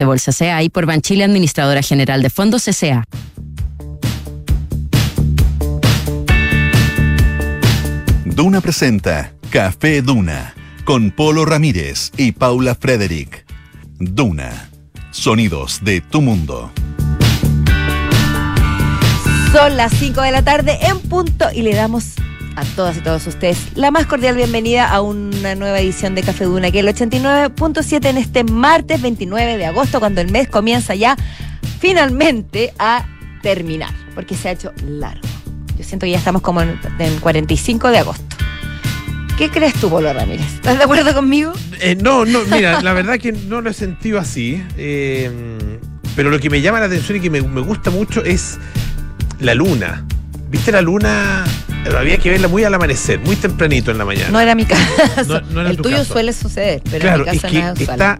de Bolsa CA y por Banchile Administradora General de Fondos CCA. Duna presenta Café Duna con Polo Ramírez y Paula Frederick. Duna. Sonidos de tu mundo. Son las 5 de la tarde en punto y le damos a todas y todos ustedes la más cordial bienvenida a una nueva edición de Café Duna, que es el 89.7 en este martes 29 de agosto, cuando el mes comienza ya finalmente a terminar, porque se ha hecho largo. Yo siento que ya estamos como en, en 45 de agosto. ¿Qué crees tú, Polo Ramírez? ¿Estás de acuerdo conmigo? Eh, no, no, mira, la verdad que no lo he sentido así. eh, pero lo que me llama la atención y que me, me gusta mucho es la luna. ¿Viste la luna? Había que verla muy al amanecer, muy tempranito en la mañana. No era mi caso. No- no era el tu tuyo caso. suele suceder, pero claro, en mi es que no es usual. está.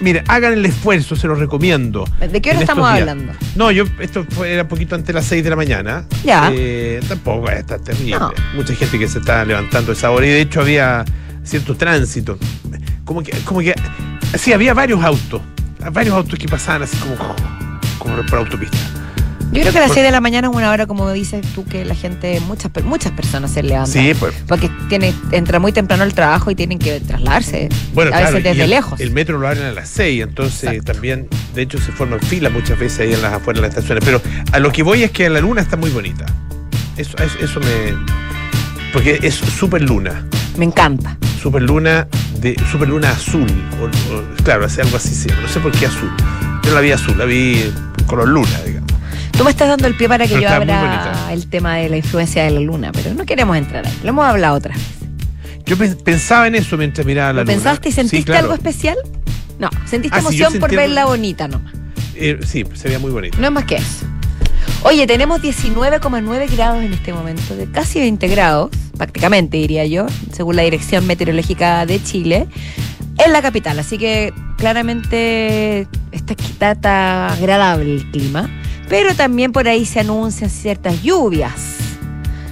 Mire, hagan el esfuerzo, se los recomiendo. ¿De qué hora estamos días. hablando? No, yo, esto fue, era un poquito antes de las 6 de la mañana. Ya. Eh, tampoco está terrible. No. Mucha gente que se está levantando a esa hora y de hecho había cierto tránsito. Como que, como que, sí, había varios autos. Varios autos que pasaban así como, como por autopista. Yo creo que a las Por- 6 de la mañana es una hora, como dices tú, que la gente, muchas, muchas personas se levantan. Sí, pues. Porque tiene, entra muy temprano al trabajo y tienen que trasladarse. Bueno, a claro, veces desde el, lejos. El metro lo abren a las 6, entonces Exacto. también, de hecho, se forman filas muchas veces ahí en las afuera de las estaciones. Pero a lo que voy es que la luna está muy bonita. Eso, eso, eso me. Porque es super luna. Me encanta. Super luna de super luna azul. o- o- claro, hace algo así. No sé por qué azul. Yo la vi azul, la vi color luna. Tú me estás dando el pie para que Pero yo abra bonita. el tema de la influencia de la luna, pero no queremos entrar ahí. Lo hemos hablado otras veces. Yo pe- pensaba en eso mientras miraba la ¿Lo luna. pensaste y Sí, sentiste claro. algo especial? No, sentiste Ah, sí, emoción por verla bonita nomás. Eh, sí, se veía muy bonito. No es más que eso. Oye, tenemos 19,9 grados en este momento, de casi 20 grados, prácticamente diría yo, según la Dirección Meteorológica de Chile, en la capital. Así que claramente está, está, está agradable el clima, pero también por ahí se anuncian ciertas lluvias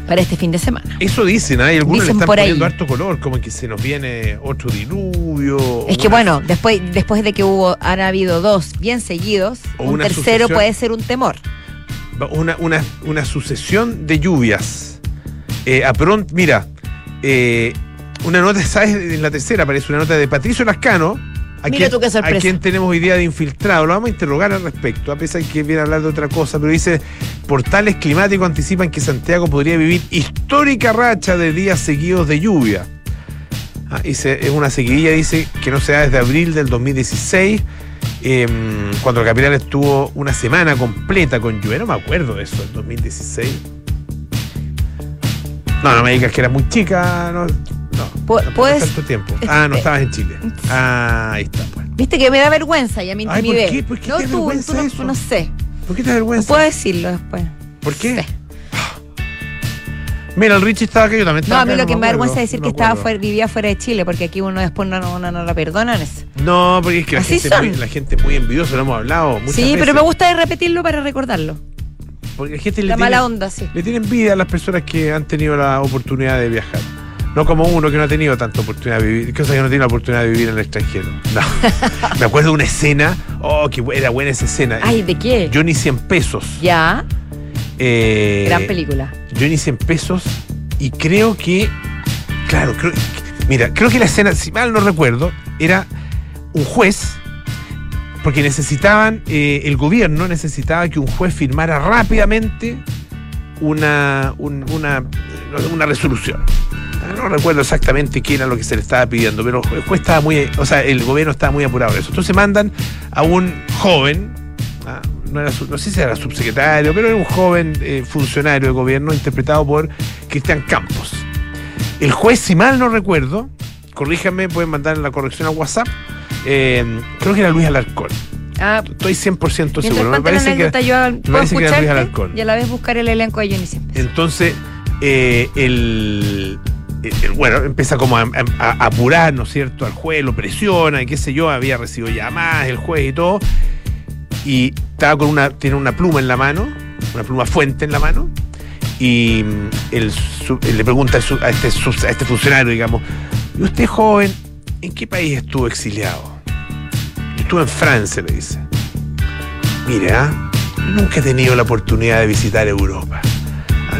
para este fin de semana. Eso dicen, hay algunos Dicen le están por ahí. poniendo harto color, como que se nos viene otro diluvio. Es que una- bueno, después, después de que hubo, han habido dos bien seguidos, O un tercero sucesión. puede ser un temor. una, una, una sucesión de lluvias. Eh, a pronto, mira, eh, una nota, ¿sabes? En la tercera aparece una nota de Patricio Lascano. A Mira quien, tú qué sorpresa. a quien tenemos hoy día de infiltrado. Lo vamos a interrogar al respecto, a pesar de que viene a hablar de otra cosa, pero dice, portales climáticos anticipan que Santiago podría vivir histórica racha de días seguidos de lluvia. Ah, dice, es una seguidilla, dice, que no se da desde abril del 2016, eh, cuando la capital estuvo una semana completa con lluvia. No me acuerdo de eso, el 2016. No, no me digas que era muy chica, no. No Pu- no puedes- tiempo. Ah, no eh, estabas en Chile. Ah, ahí está, pues. Viste que me da vergüenza, ya me Ay, ¿por qué? ¿Por qué no, te tú, vergüenza tú no, eso? no sé. ¿Por qué te da No vergüenza? puedo decirlo después. ¿Por qué? Sí. Mira, el Richie estaba acá, yo también No, estaba a mí acá, lo que me da vergüenza es decir no que estaba fuera, vivía fuera de Chile, porque aquí uno después no, no, no, no la perdonan eso. No, porque es que la Así gente, muy, la gente muy envidiosa, lo hemos hablado muchas Sí, veces. pero me gusta repetirlo para recordarlo. Porque la gente le La tiene, mala onda, sí. le tiene envidia a las personas que han tenido la oportunidad de viajar. No como uno que no ha tenido tanta oportunidad de vivir, cosa que no tiene la oportunidad de vivir en el extranjero. No. me acuerdo de una escena, oh, que era buena esa escena. Ay, ¿de qué? Yo ni 100 pesos. Ya, Eh, gran película. Yo ni 100 pesos y creo que, claro, creo, mira, creo que la escena, si mal no recuerdo, era un juez, porque necesitaban, eh, el gobierno necesitaba que un juez firmara rápidamente una, un- una, una resolución. No recuerdo exactamente qué era lo que se le estaba pidiendo, pero el juez estaba muy, o sea, el gobierno estaba muy apurado en eso. Entonces mandan a un joven, ah, no, era, no sé si era subsecretario, pero era un joven eh, funcionario de gobierno interpretado por Cristian Campos. El juez, si mal no recuerdo, corríjanme, pueden mandar la corrección a WhatsApp, eh, creo que era Luis Alarcón. Ah, Estoy 100% mientras seguro. Me parece que, anécdota, yo puedo parece que era Luis Alarcón. y a la vez buscar el elenco de Johnny. Entonces, eh, el- bueno, empieza como a, apurar, ¿no es cierto?, al juez, lo presiona, y qué sé yo, había recibido llamadas, el juez y todo, y estaba con una, tiene una pluma en la mano, una pluma fuente en la mano, y mm, el su- le pregunta a este, a este funcionario, digamos, ¿y usted joven, en qué país estuvo exiliado? Y estuve en Francia, le dice. Mire, ¿ah? nunca he tenido la oportunidad de visitar Europa,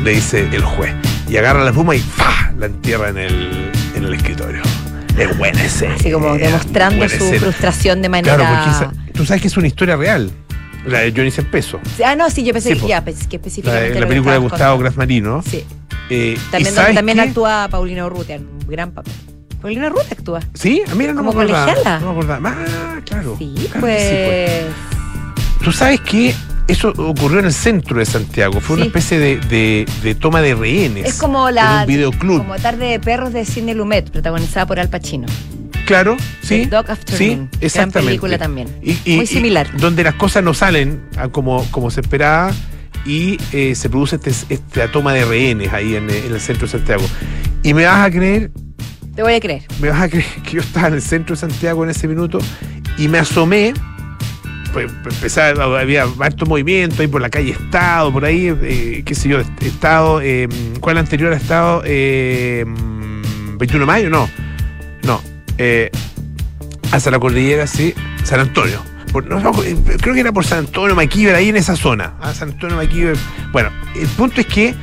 le dice el juez. Y agarra la pluma y ¡fa! La entierra en el, en el escritorio. Es buena ese. Así como demostrando su frustración de manera. Claro, porque esa- tú sabes que es una historia real. La de Johnny Peso. Ah, no, sí, yo pensé Sí, que, ya, pues, que La, específicamente. la que película de Gustavo contando. Grasmarino. Sí. Eh, ¿y También, también actúa Paulina Urrutia en un gran papel. Paulina Urrutia actúa. Sí, ah, mira, no Como me acordaba. No me acordaba. Ah, claro. Sí, Claro pues. sí, pues. Tú sabes que eso ocurrió en el centro de Santiago. Fue una especie de, de- de toma de rehenes. Es como la. En un videoclub. Como Tarde de Perros de Sidney Lumet, protagonizada por Al Pacino. Claro, sí. Dog Afternoon. Sí, Gran exactamente. película también. Y- y- Muy y similar. donde las cosas no salen como, como se esperaba y eh, se produce este, esta toma de rehenes ahí en, en el centro de Santiago. Y me vas a creer, Te voy a creer. me vas a creer que yo estaba en el centro de Santiago en ese minuto y me asomé. Pues empezaba, había harto movimiento ahí por la calle Estado, por ahí, eh, qué sé yo, Estado, eh, ¿cuál anterior ha estado? Eh, 21 de mayo, no, no, eh, hasta la cordillera, sí, San Antonio. Eh, creo que era por San Antonio, Maquíver, ahí en esa zona. Ah, San Antonio, Maquíver. Bueno, el punto es que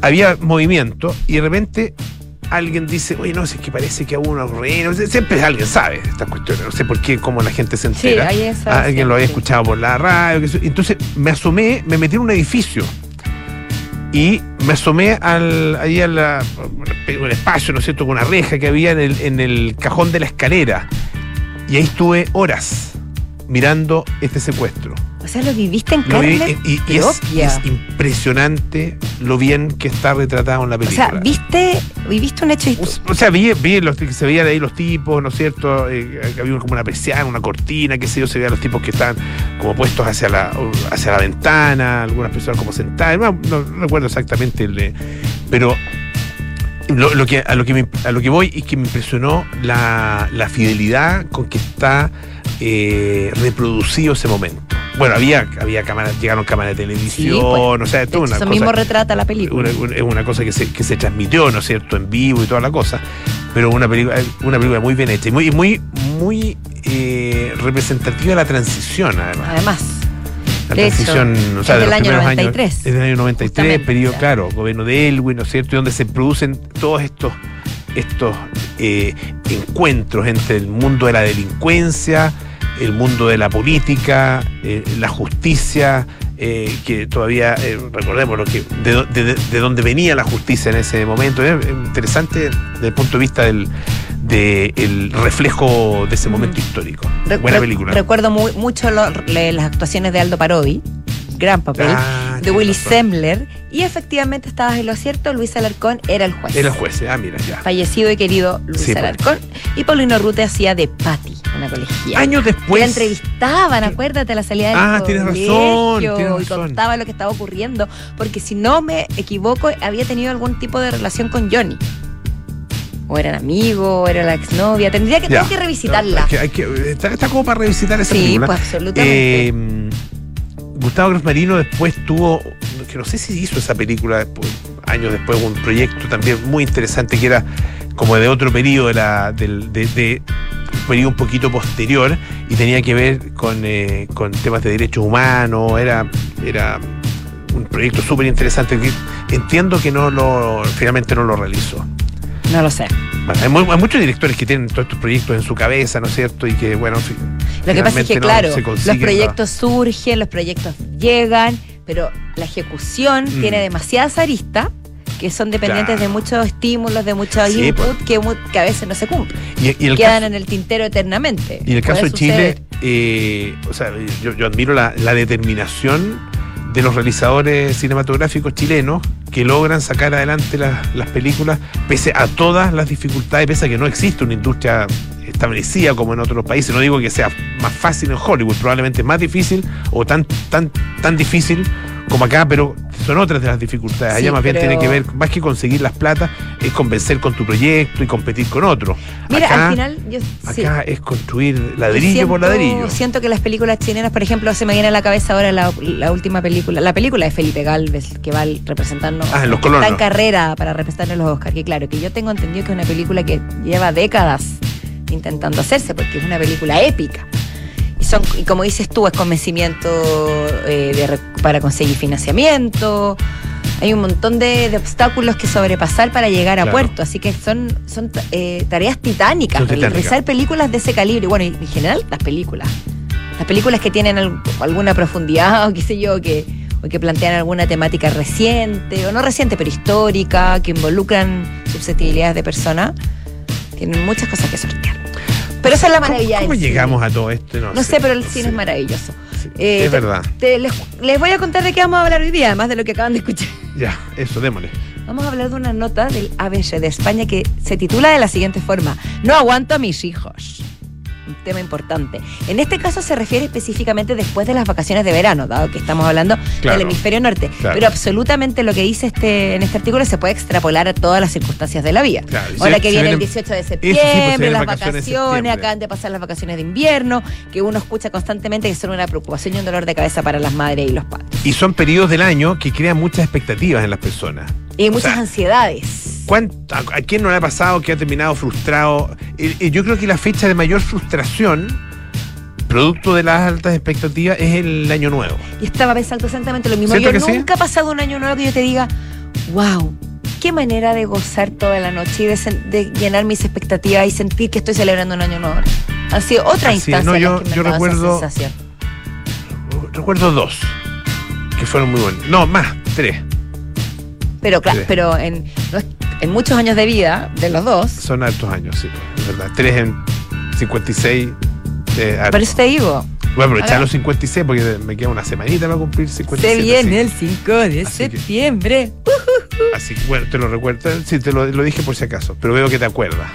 había movimiento y de repente alguien dice, oye, no, si es que parece que hubo unos rehenes. Siempre alguien sabe estas cuestiones. No sé por qué, cómo la gente se Sí, entera. Ah, alguien lo había siempre. escuchado por la radio. Entonces me asomé, me metí en un edificio y me asomé al, ahí a la, un espacio, ¿no es cierto?, con una reja que había en el, en el cajón de la escalera. Y ahí estuve horas mirando este secuestro. O sea, lo viviste en vi- carne y, es, impresionante lo bien que está retratado en la o película. sea, viste, viviste un hecho histórico. O sea, vi, vi los, que se veían ahí los tipos, ¿no es cierto? Eh, había como una persiana, una cortina, qué sé yo, se veían los tipos que estaban como puestos hacia la, hacia la ventana, algunas personas como sentadas, no, no recuerdo exactamente, el, pero lo, lo que, a, lo que me- a lo que voy es que me impresionó la, la fidelidad con que está eh, reproducido ese momento. Bueno, había, había cámaras, llegaron cámaras de televisión, pues, o sea, De esto hecho, es una eso cosa mismo retrata la película. una- es una cosa que se, que se transmitió, ¿no es cierto?, en vivo y toda la cosa. Pero una película, una película muy bien hecha y muy, muy, muy eh, representativa de la transición, además. Además, La de hecho, transición, o sea, de del los año primeros 93. años. Es del año 93, Justamente, periodo, claro, gobierno de Elwin, ¿no es cierto? Y donde se producen todos estos, estos eh, encuentros entre el mundo de la delincuencia, el mundo de la política, eh, la justicia, eh, que todavía, eh, recordemos lo que, de, do- de- de dónde venía la justicia en ese momento. Es interesante desde el punto de vista del de el reflejo de ese momento histórico. Re- Buena película. Recuerdo muy- mucho lo- le- las actuaciones de Aldo Parodi, gran papel, Ah, de Willy razón. Y efectivamente estabas en lo cierto, Luis Alarcón era el juez. Era el juez, ah, mira, ya. Fallecido y querido Luis Sí, pues. Alarcón. Y Paulino Rute hacía de Patty, una colegiala. Años Que después. la entrevistaban, acuérdate, a la salida del Ah, tienes razón, colegio, tienes y razón. contaba lo que estaba ocurriendo, porque si no me equivoco, había tenido algún tipo de relación con Johnny. O eran amigos, o era la exnovia. Tendría que, Ya. tengo que revisitarla. Hay que- hay que- está, está como para revisitar esa sí, película. pues absolutamente. Eh, Gustavo Grosmarino después tuvo, que no sé si hizo esa película después, años después, un proyecto también muy interesante que era como de otro periodo, de, la, del- de, de un periodo un poquito posterior y tenía que ver con, eh, con temas de derechos humanos, era, era un proyecto súper interesante que entiendo que no lo, finalmente no lo realizó. no lo sé. Bueno, hay, mu- hay muchos directores que tienen todos estos proyectos en su cabeza, ¿no es cierto? Y que, bueno, Lo que pasa es que, no claro, los proyectos surgen, los proyectos llegan, pero la ejecución Mm. tiene demasiadas aristas que son dependientes Claro. de muchos estímulos, de muchos Sí, input que, mu- que a veces no se cumplen. Y, y el Quedan caso- en el tintero eternamente. Y en el caso de suceder. Chile, eh, o sea, yo, yo admiro la, la determinación de los realizadores cinematográficos chilenos que logran sacar adelante las películas pese a todas las dificultades, pese a que no existe una industria establecida como en otros países. No digo que sea más fácil en Hollywood, probablemente más difícil o tan, tan, tan difícil como acá, pero son otras de las dificultades. Sí, Allá más bien pero- tiene que ver, más que conseguir las plata, es convencer con tu proyecto y competir con otros. Mira, Acá- al final yo sí. Acá es construir ladrillo Siento- por ladrillo. Siento que las películas chilenas, por ejemplo, se me viene a la cabeza ahora la, la última película, la película de Felipe Galvez, que va al- representando. Ah, en Los Está en carrera para representar los Oscars. Que claro, que yo tengo entendido que es una película que lleva décadas intentando hacerse, porque es una película épica. Y, son, y como dices tú, es convencimiento eh, de para conseguir financiamiento. Hay un montón de, de obstáculos que sobrepasar para llegar a puerto. Así que son, son eh, tareas titánicas. Son titánicas. Realizar películas de ese calibre. y Bueno, y en general las películas. Las películas que tienen al- alguna profundidad o qué sé yo, que, o que plantean alguna temática reciente, o no reciente, pero histórica, que involucran susceptibilidades de personas, tienen muchas cosas que sortear. Pero esa es la ¿Cómo- maravilla ¿Cómo, llegamos a todo esto? No, No sé, pero el no cine sé. es maravilloso. Sí, Eh, es te- verdad. te- les, les voy a contar de qué vamos a hablar hoy día, además de lo que acaban de escuchar. Ya, eso, démosle. Vamos a hablar de una nota del ABC de España que se titula de la siguiente forma: No aguanto a mis hijos. Un tema importante. En este caso se refiere específicamente después de las vacaciones de verano, dado que estamos hablando Claro. del hemisferio norte. Claro. Pero absolutamente lo que dice este, en este artículo se puede extrapolar a todas las circunstancias de la vida. Claro, Ahora se- que se viene el vienen- 18 de sí, pues, se septiembre, las vacaciones en vacaciones, septiembre. acaban de pasar las vacaciones de invierno, que uno escucha constantemente que son una preocupación y un dolor de cabeza para las madres y los padres. Y son periodos del año que crean muchas expectativas en las personas. Y muchas sea, ansiedades. ¿Cuánto- a, a quién no le ha pasado que ha terminado frustrado? Eh, yo creo que la fecha de mayor frustración, producto de las altas expectativas, es el año nuevo. Y estaba pensando exactamente lo mismo. ¿Siento Yo que sí? nunca ha pasado un año nuevo que yo te diga, wow, qué manera de gozar toda la noche y de, llenar mis expectativas y sentir que estoy celebrando un año nuevo. Han sido otra Así es, instancia no, en yo- que me yo dado esa recuerdo- sensación. Recuerdo dos, que fueron muy buenos. No, más, tres. Pero claro, Sí. pero en, en muchos años de vida de los dos, Son altos años, sí, es verdad. Tres en 56. Eh, por eso te digo, Voy a aprovechar los 56 porque me queda una semanita para cumplir 57. se viene el así, 5 de Así que- septiembre. así que, bueno, te lo recuerdo. Sí, te lo, lo dije por si acaso, pero veo que te acuerdas.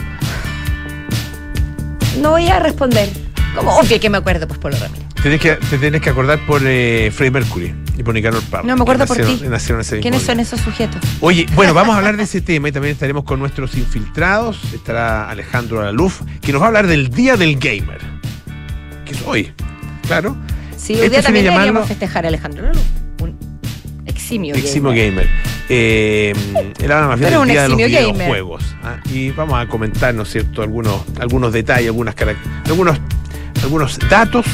No voy a responder. Como obvio que me acuerdo, pues por lo Ramírez. Tienes que, te tienes que acordar por eh, Freddie Mercury y por Nicanor Parra. No, me acuerdo por ti. nacieron ese mismo ¿Quiénes son esos sujetos? Oye, bueno, vamos a hablar de ese tema y también estaremos con nuestros infiltrados. Estará Alejandro Alaluf, que nos va a hablar del Día del Gamer, que es hoy, claro. Sí, Esto hoy día también llamarlo- deberíamos festejar a Alejandro Lalo, un eximio. Eximo gamer. Gamer. Eh, él habla más bien del Día de los eximio gamer. videojuegos. ¿ah? Y vamos a comentar, ¿no es cierto?, algunos, algunos detalles, algunas algunos, algunos datos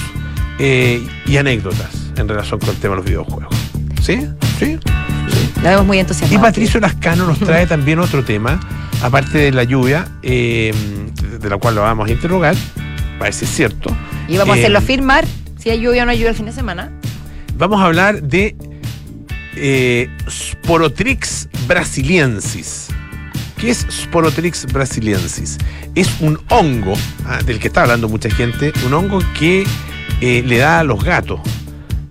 eh, y anécdotas en relación con el tema de los videojuegos. ¿Sí? ¿Sí? La vemos muy Y entusiasmada. Patricio Lascano nos trae también otro tema, aparte de la lluvia, eh, de- la cual lo vamos a interrogar, para ver si es cierto. Y vamos a hacerlo firmar si hay lluvia o no hay lluvia el fin de semana. Vamos a hablar de eh, Sporotrix brasiliensis. ¿Qué es Sporotrix brasiliensis? Es un hongo, ah, del que está hablando mucha gente, un hongo que eh, le da a los gatos.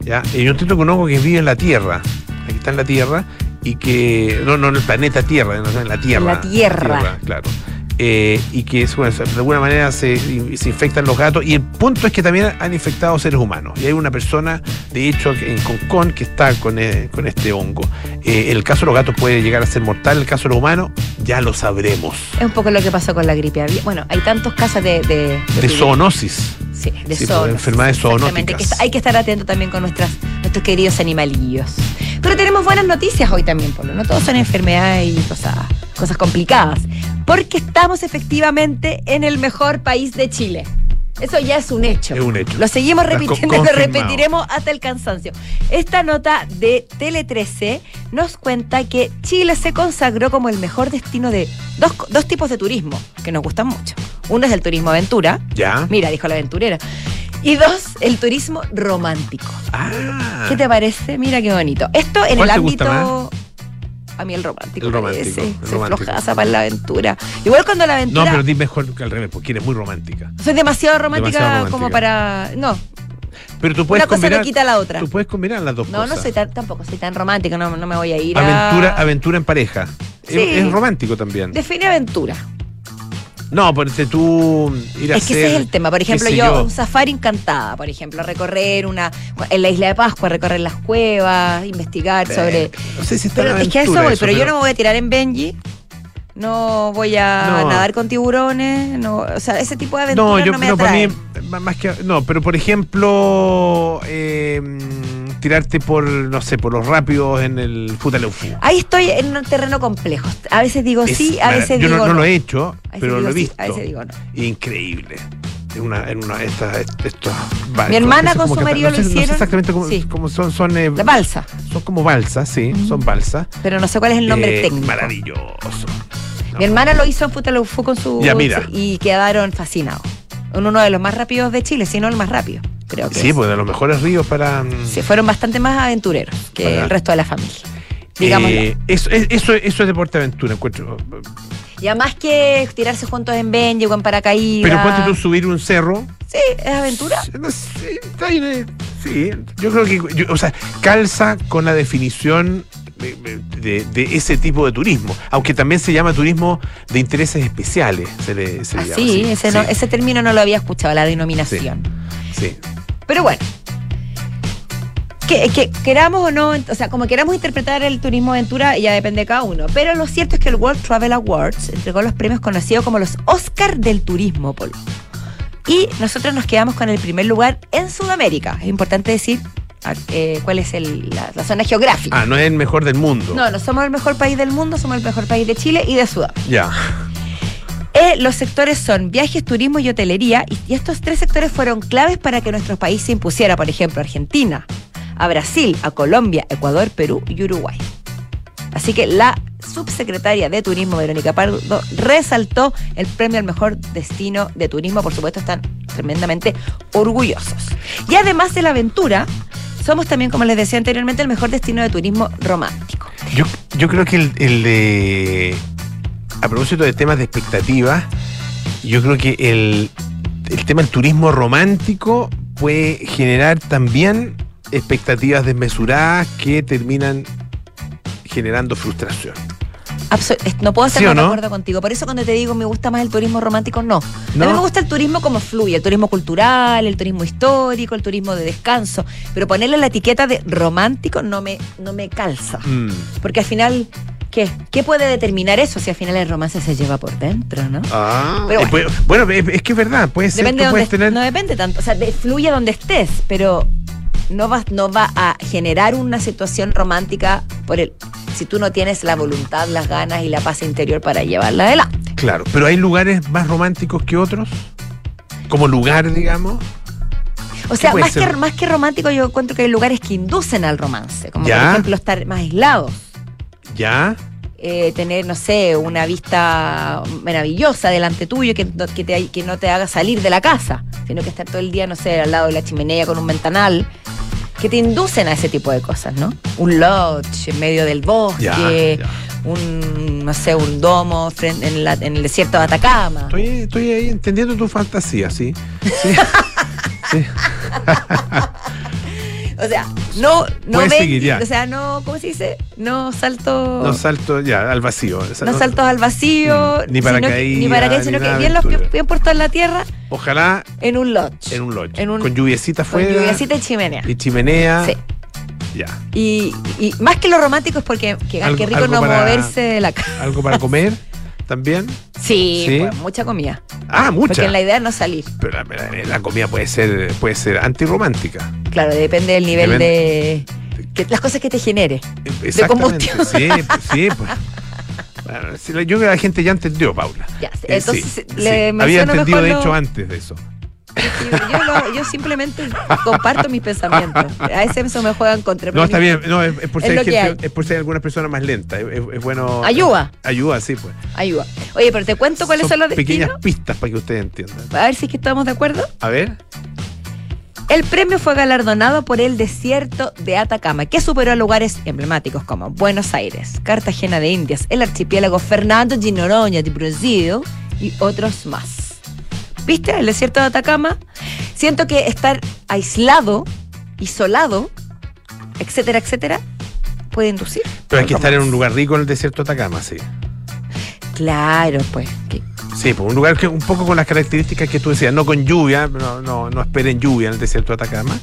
¿Ya? Que un hongo que vive en la Tierra, aquí está en la Tierra, y que, no, no en el planeta Tierra, en la Tierra. la Tierra. claro. Eh, y que bueno, de alguna manera se, se infectan los gatos. Y el punto es que también han infectado seres humanos. Y hay una persona, de hecho, en Concón que está con, eh, con este hongo. Eh, el caso de los gatos puede llegar a ser mortal, el caso de los humanos ya lo sabremos. Es un poco lo que pasó con la gripe. Bueno, hay tantos casos de... De, De zoonosis. Sí, de Sí, pues, zoonosis, enfermedades zoonóticas. que hay que estar atento también con nuestras, nuestros queridos animalillos. Pero tenemos buenas noticias hoy también, Polo. No todos son enfermedades y cosas, cosas complicadas. Porque estamos efectivamente en el mejor país de Chile. Eso ya es un hecho. Es un hecho. Lo seguimos repitiendo lo repetiremos hasta el cansancio. Esta nota de Tele 13 nos cuenta que Chile se consagró como el mejor destino de dos, dos tipos de turismo que nos gustan mucho. Uno es el turismo aventura, ¿Ya? Mira, dijo la aventurera. Y dos, el turismo romántico. Ah, ¿Qué te parece? Mira qué bonito. Esto en ¿Cuál el ámbito. A mí el romántico. El romántico, parece. el Soy romántico. flojaza para la aventura. Igual cuando la no, aventura. pero di mejor que al revés, porque eres muy romántica. Soy demasiado romántica, Demasiado como para. No, Pero tú puedes una cosa no quita la otra. Tú puedes combinar las dos No, cosas. no soy tan, tampoco soy tan romántica, no, no me voy a ir a. Aventura, aventura en pareja. Sí. Es, es romántico también. Define aventura. No, porque tú ir a Es que hacer, ese es el tema. Por ejemplo, yo, un safari encantada, por ejemplo, recorrer una. En la isla de Pascua, recorrer las cuevas, investigar sobre. No sé si está Pero es que a eso voy, pero, yo no me voy a tirar en Benji. No voy a No. nadar con tiburones. No, o sea, ese tipo de aventuras No, yo me no, para mí, atraen. más que. No, pero por ejemplo, eh, tirarte por, no sé, por los rápidos en el Futaleufu. Ahí estoy en un terreno complejo. A veces digo Es sí, a veces yo digo no, no no. lo he hecho, pero lo he sí, visto. a veces digo no. Increíble. en una, en una esta, estos Mi hermana con su como marido lo no sé hicieron. exactamente cómo, Sí. cómo son, son, eh, La balsa. son como balsas, sí, son balsas. Pero no sé cuál es el nombre Eh, técnico. Maravilloso. No. Mi hermana lo hizo en Futalo fue con su. Ya, mira. Y quedaron fascinados. Uno de los más rápidos de Chile, si no el más rápido, creo que. Sí, es. pues de los mejores ríos para. mm, Sí, fueron bastante más aventureros que Para- el resto de la familia. Digámoslo. eh, eso, es- eso, eso es deporte aventura, encuentro. y además que tirarse juntos en Benji o en paracaídas. Pero ponte tú subir un cerro. Sí, es aventura. Está ahí, eh, sí, yo creo que, yo- o sea, calza con la definición de, ese tipo de turismo, aunque también se llama turismo de intereses especiales, se le, se le Ah, llama sí, así. ese, no- Sí, ese término no lo había escuchado, la denominación. sí. Pero bueno. Que, que queramos o no, o sea, como queramos interpretar el turismo aventura, ya depende de cada uno. Pero lo cierto es que el World Travel Awards entregó los premios conocidos como los Oscar del turismo, Polo. Y nosotros nos quedamos con el primer lugar en Sudamérica. Es importante decir a- eh, cuál es el- la, la zona geográfica. Ah, no es el mejor del mundo. No, no somos el mejor país del mundo, somos el mejor país de Chile y de Sudamérica. Ya. Eh, los sectores son viajes, turismo y hotelería, y, estos tres sectores fueron claves para que nuestro país se impusiera, por ejemplo, a Argentina, a Brasil, a Colombia, Ecuador, Perú y Uruguay. Así que la subsecretaria de Turismo, Verónica Pardo, resaltó el premio al mejor destino de turismo. Por supuesto, están tremendamente orgullosos. Y además de la aventura, somos también, como les decía anteriormente, el mejor destino de turismo romántico. Yo, yo creo que el de. A propósito de temas de expectativas, yo creo que el, el tema del turismo romántico puede generar también expectativas desmesuradas que terminan generando frustración. No puedo estar ¿Sí o más de acuerdo contigo. Por eso cuando te digo me gusta más el turismo romántico, no. ¿No? A mí me gusta el turismo como fluye, el turismo cultural, el turismo histórico, el turismo de descanso. Pero ponerle la etiqueta de romántico no me, no me calza. Mm. Porque al final, ¿qué? ¿Qué puede determinar eso si al final el romance se lleva por dentro, no? Ah, Pero eh, puede- bueno, es, que es verdad, puede ser Depende de puedes donde, tener. no depende tanto, o sea, fluye donde estés, pero no va, no va a generar una situación romántica por el si tú no tienes la voluntad, las ganas y la paz interior para llevarla adelante. Claro, pero hay lugares más románticos que otros. Como lugar, digamos. O sea, más que, más que romántico, yo encuentro que hay lugares que inducen al romance, como Ya. por ejemplo estar más aislados, Ya. eh, tener, no sé, una vista maravillosa delante tuyo que, que, te, que no te haga salir de la casa, sino que estar todo el día, no sé, al lado de la chimenea con un ventanal, que te inducen a ese tipo de cosas, ¿no? Un lodge en medio del bosque, Ya, ya. un, no sé, un domo en, la- en el desierto de Atacama. Estoy, estoy ahí entendiendo tu fantasía, sí. Sí. Sí. O sea, no, no Puedes ven- seguir, ya. o sea, no, ¿cómo se dice? No salto. No salto ya al vacío. O sea, no no- saltos al vacío, Mm, ni sino que- paracaídas, ni paracaídas, sino ni que bien, los, bien puestos en la tierra Ojalá en un lodge. en un lodge. En un- con lluviecita con afuera. lluviacita y chimenea. Y chimenea. Sí. Ya. Y, y más que lo romántico es porque que, Algo- rico no para- moverse de la casa. Algo para comer también. Sí, Sí. pues, mucha comida. Ah, mucha. Porque la idea es no salir. Pero la, la- la comida puede ser, puede ser antirromántica. Claro, depende del nivel Depende- de. que- las cosas que te genere. Exactamente. combustión. Sí, sí. Pues. Bueno, yo creo que la gente ya entendió, Paula. Ya, Eh, entonces sí, le sí. Había entendido, mejor de lo- hecho, antes de eso. Yo, lo- yo simplemente comparto mis pensamientos. A veces eso me juega en contra. No, está bien. No, es, es por Es que gente- es por hay algunas personas más lentas. Es, bueno. Ayuda. Ayuda, sí, pues. Ayuda. Oye, pero te cuento cuáles son, los pequeñas destinos. pistas para que ustedes entiendan. A ver si es que estamos de acuerdo. A ver. El premio fue galardonado por el desierto de Atacama, que superó a lugares emblemáticos como Buenos Aires, Cartagena de Indias, el archipiélago Fernando de Noronha de Brasil y otros más. ¿Viste? El desierto de Atacama. Siento que estar aislado, isolado, etcétera, etcétera, puede inducir. Pero hay que estar en un lugar rico en el desierto de Atacama, sí. Claro, pues. que- Sí, pues un lugar que un poco con las características que tú decías, no con lluvia, no, no, no esperen lluvia en el desierto de Atacama.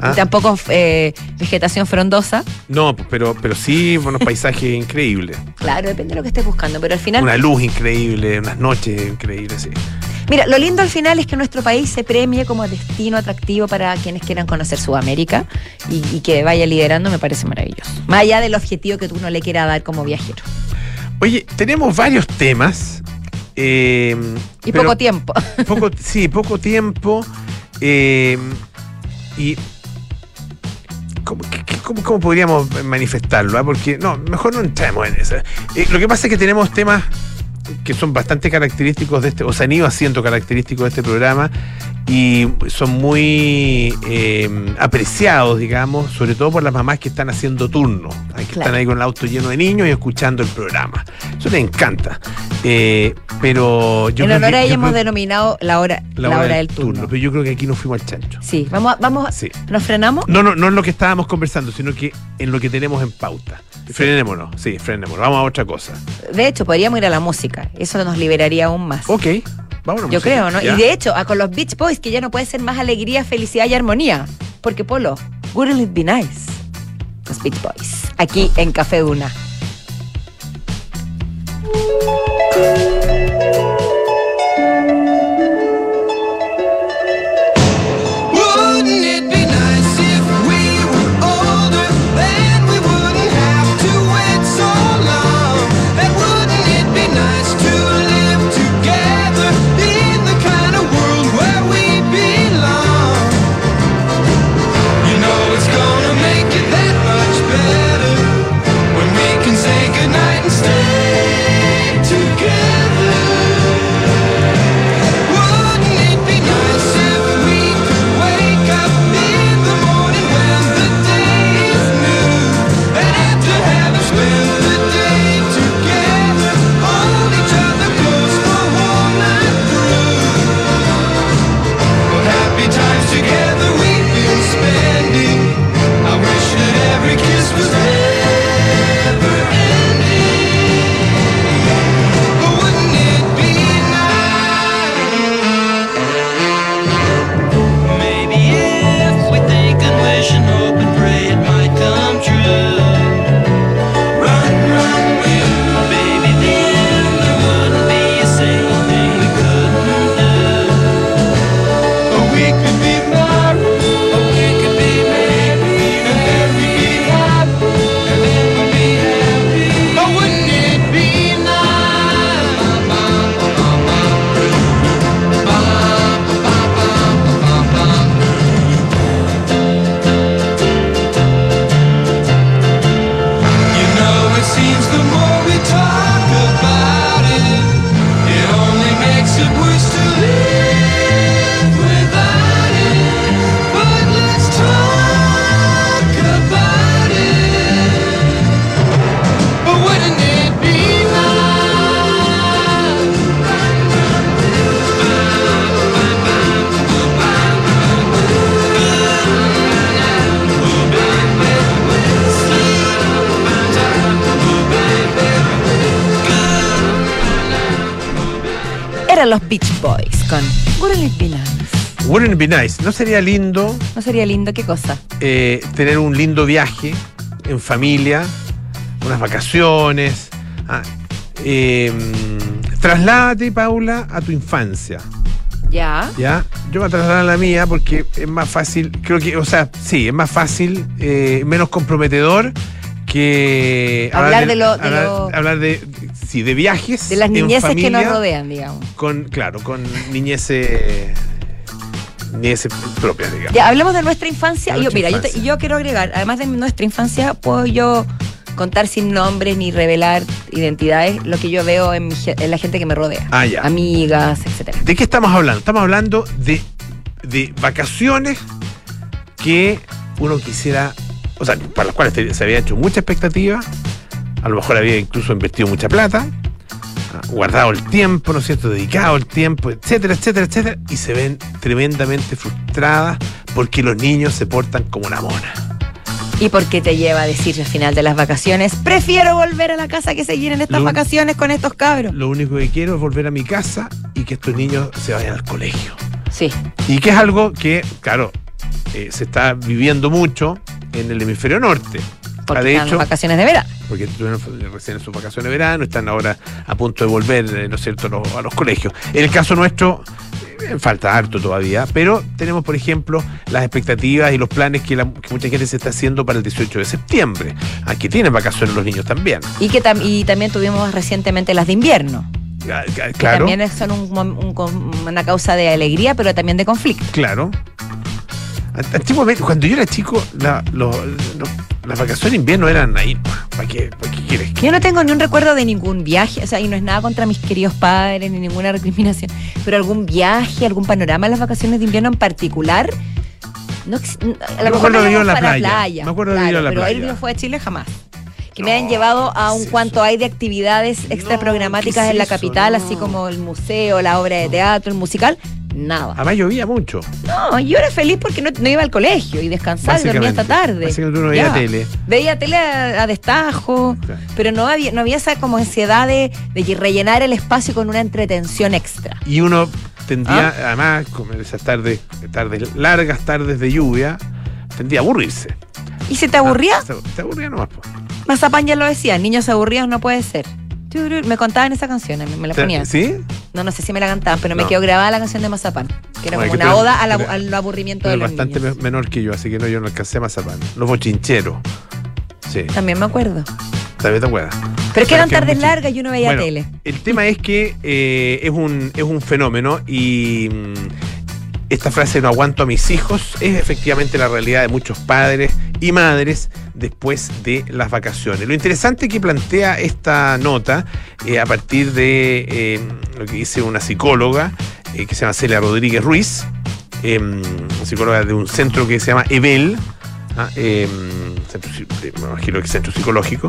¿ah? y tampoco eh, vegetación frondosa. No, pues, pero, pero sí unos paisajes increíbles. Claro, depende de lo que estés buscando, pero al final Una luz increíble, unas noches increíbles, sí. Mira, lo lindo al final es que nuestro país se premie como destino atractivo para quienes quieran conocer Sudamérica y, y que vaya liderando me parece maravilloso. Más allá del objetivo que tú no le quieras dar como viajero. Oye, tenemos varios temas Eh, Y poco tiempo. poco, sí, poco tiempo. eh, y. ¿Cómo, cómo- cómo podríamos manifestarlo? ah? Porque, no, mejor no entremos en eso. Eh, lo que pasa es que tenemos temas que son bastante característicos de este, o se han ido haciendo característicos de este programa y son muy eh, apreciados, digamos, sobre todo por las mamás que están haciendo turno, que Claro. están ahí con el auto lleno de niños y escuchando el programa. Eso les encanta. Eh, pero yo en creo honor que- a ella hemos creo- denominado la hora, la hora, del turno. Pero yo creo que aquí nos fuimos al chancho. Sí, vamos, a- vamos, Sí. ¿nos frenamos? No, no, no en lo que estábamos conversando, sino que en lo que tenemos en pauta. Frenémonos, sí, frenémonos. Vamos a otra cosa. De hecho, podríamos ir a la música. Eso nos liberaría aún más. Ok, vámonos. Yo creo, ¿no? Ya. Y de hecho, con los Beach Boys, que ya no puede ser más alegría, felicidad y armonía. Porque, Polo, wouldn't it be nice? Los Beach Boys. Aquí en Café Duna. Wouldn't it be nice? ¿No sería lindo ¿No sería lindo? ¿Qué cosa? eh, tener un lindo viaje en familia, unas vacaciones? Ah, eh, trasládate, Paula, a tu infancia. Ya. ¿Ya? Yo voy a trasladar a la mía porque es más fácil, creo que, o sea, sí, es más fácil, eh, menos comprometedor que Hablar de lo- de hablar, lo- hablar de, sí, de viajes. De las niñeces que nos rodean, digamos. Con, claro, con niñeces, niñeces propias, digamos. Ya, hablemos de nuestra infancia. De yo, mira, yo, te- yo quiero agregar, además de nuestra infancia, puedo yo contar sin nombres ni revelar identidades lo que yo veo en, mi en la gente que me rodea. Ah, ya. Amigas, etcétera. ¿De qué estamos hablando? Estamos hablando de, de vacaciones que uno quisiera, o sea, para las cuales se había hecho mucha expectativa, a lo mejor había incluso invertido mucha plata, guardado el tiempo, ¿no es cierto?, dedicado el tiempo, etcétera, etcétera, etcétera, y se ven tremendamente frustradas porque los niños se portan como una mona. ¿Y por qué te lleva a decir al final de las vacaciones? Prefiero volver a la casa que seguir en estas Lo- vacaciones con estos cabros. Lo único que quiero es volver a mi casa y que estos niños se vayan al colegio. Sí. Y que es algo que, claro, eh, se está viviendo mucho en el hemisferio norte. Porque de están hecho, vacaciones de verano. porque estuvieron recién sus vacaciones de verano, están ahora a punto de volver, eh, ¿no es cierto?, a los, a los colegios. En el caso nuestro, eh, falta harto todavía, pero tenemos, por ejemplo, las expectativas y los planes que, la- que mucha gente se está haciendo para el 18 de septiembre. Aquí tienen vacaciones los niños también. Y que tam- y también tuvimos recientemente las de invierno. Que Claro, también son un un una causa de alegría, pero también de conflicto. claro. Ant- Antiguamente, cuando yo era chico, la- lo- lo- las vacaciones de invierno eran ahí. ¿Para qué, para qué quieres? Yo no tengo ni un recuerdo de ningún viaje, o sea, y no es nada contra mis queridos padres ni ninguna recriminación, pero algún viaje, algún panorama en las vacaciones de invierno en particular. No, a lo me mejor de ir a la para playa. Me acuerdo de ir a la pero playa. ir no fue a Chile jamás. Que me No, hayan llevado a ¿qué un es cuanto hay de actividades extra programáticas ¿qué es en la capital, No. así como el museo, la obra de teatro, el musical. Nada. Además llovía mucho. No, yo era feliz porque no, no iba al colegio y descansaba y dormía hasta tarde. Básicamente uno veía Ya. tele. Veía tele a, a destajo, Claro. pero no había, no había esa como ansiedad de, de que rellenar el espacio con una entretención extra. Y uno tendía, ¿Ah? además, con esas tardes, tardes, largas tardes de lluvia, tendía a aburrirse. ¿Y si te aburría? Ah, se, se aburría nomás. Mazapán ya lo decía, niños aburridos no puede ser. Me contaban esa canción, me, la ponían. ¿Sí? No, no sé si me la cantaban, pero me quedó grabada la canción de Mazapán, que era como una oda al, aburrimiento de los bastante niños. me- menor que yo, así que no, yo no alcancé más zapán. Los bochincheros. Sí, También me acuerdo. vez te acuerdas. Pero es que eran tardes mucho- largas y uno veía Bueno, tele. El tema es que eh, es, un, es un fenómeno y mm, esta frase no aguanto a mis hijos es efectivamente la realidad de muchos padres y madres después de las vacaciones. Lo interesante que plantea esta nota eh, a partir de eh, lo que dice una psicóloga eh, que se llama Celia Rodríguez Ruiz, una psicóloga de un centro que se llama EBEL, ah, eh, centro, me imagino que centro psicológico,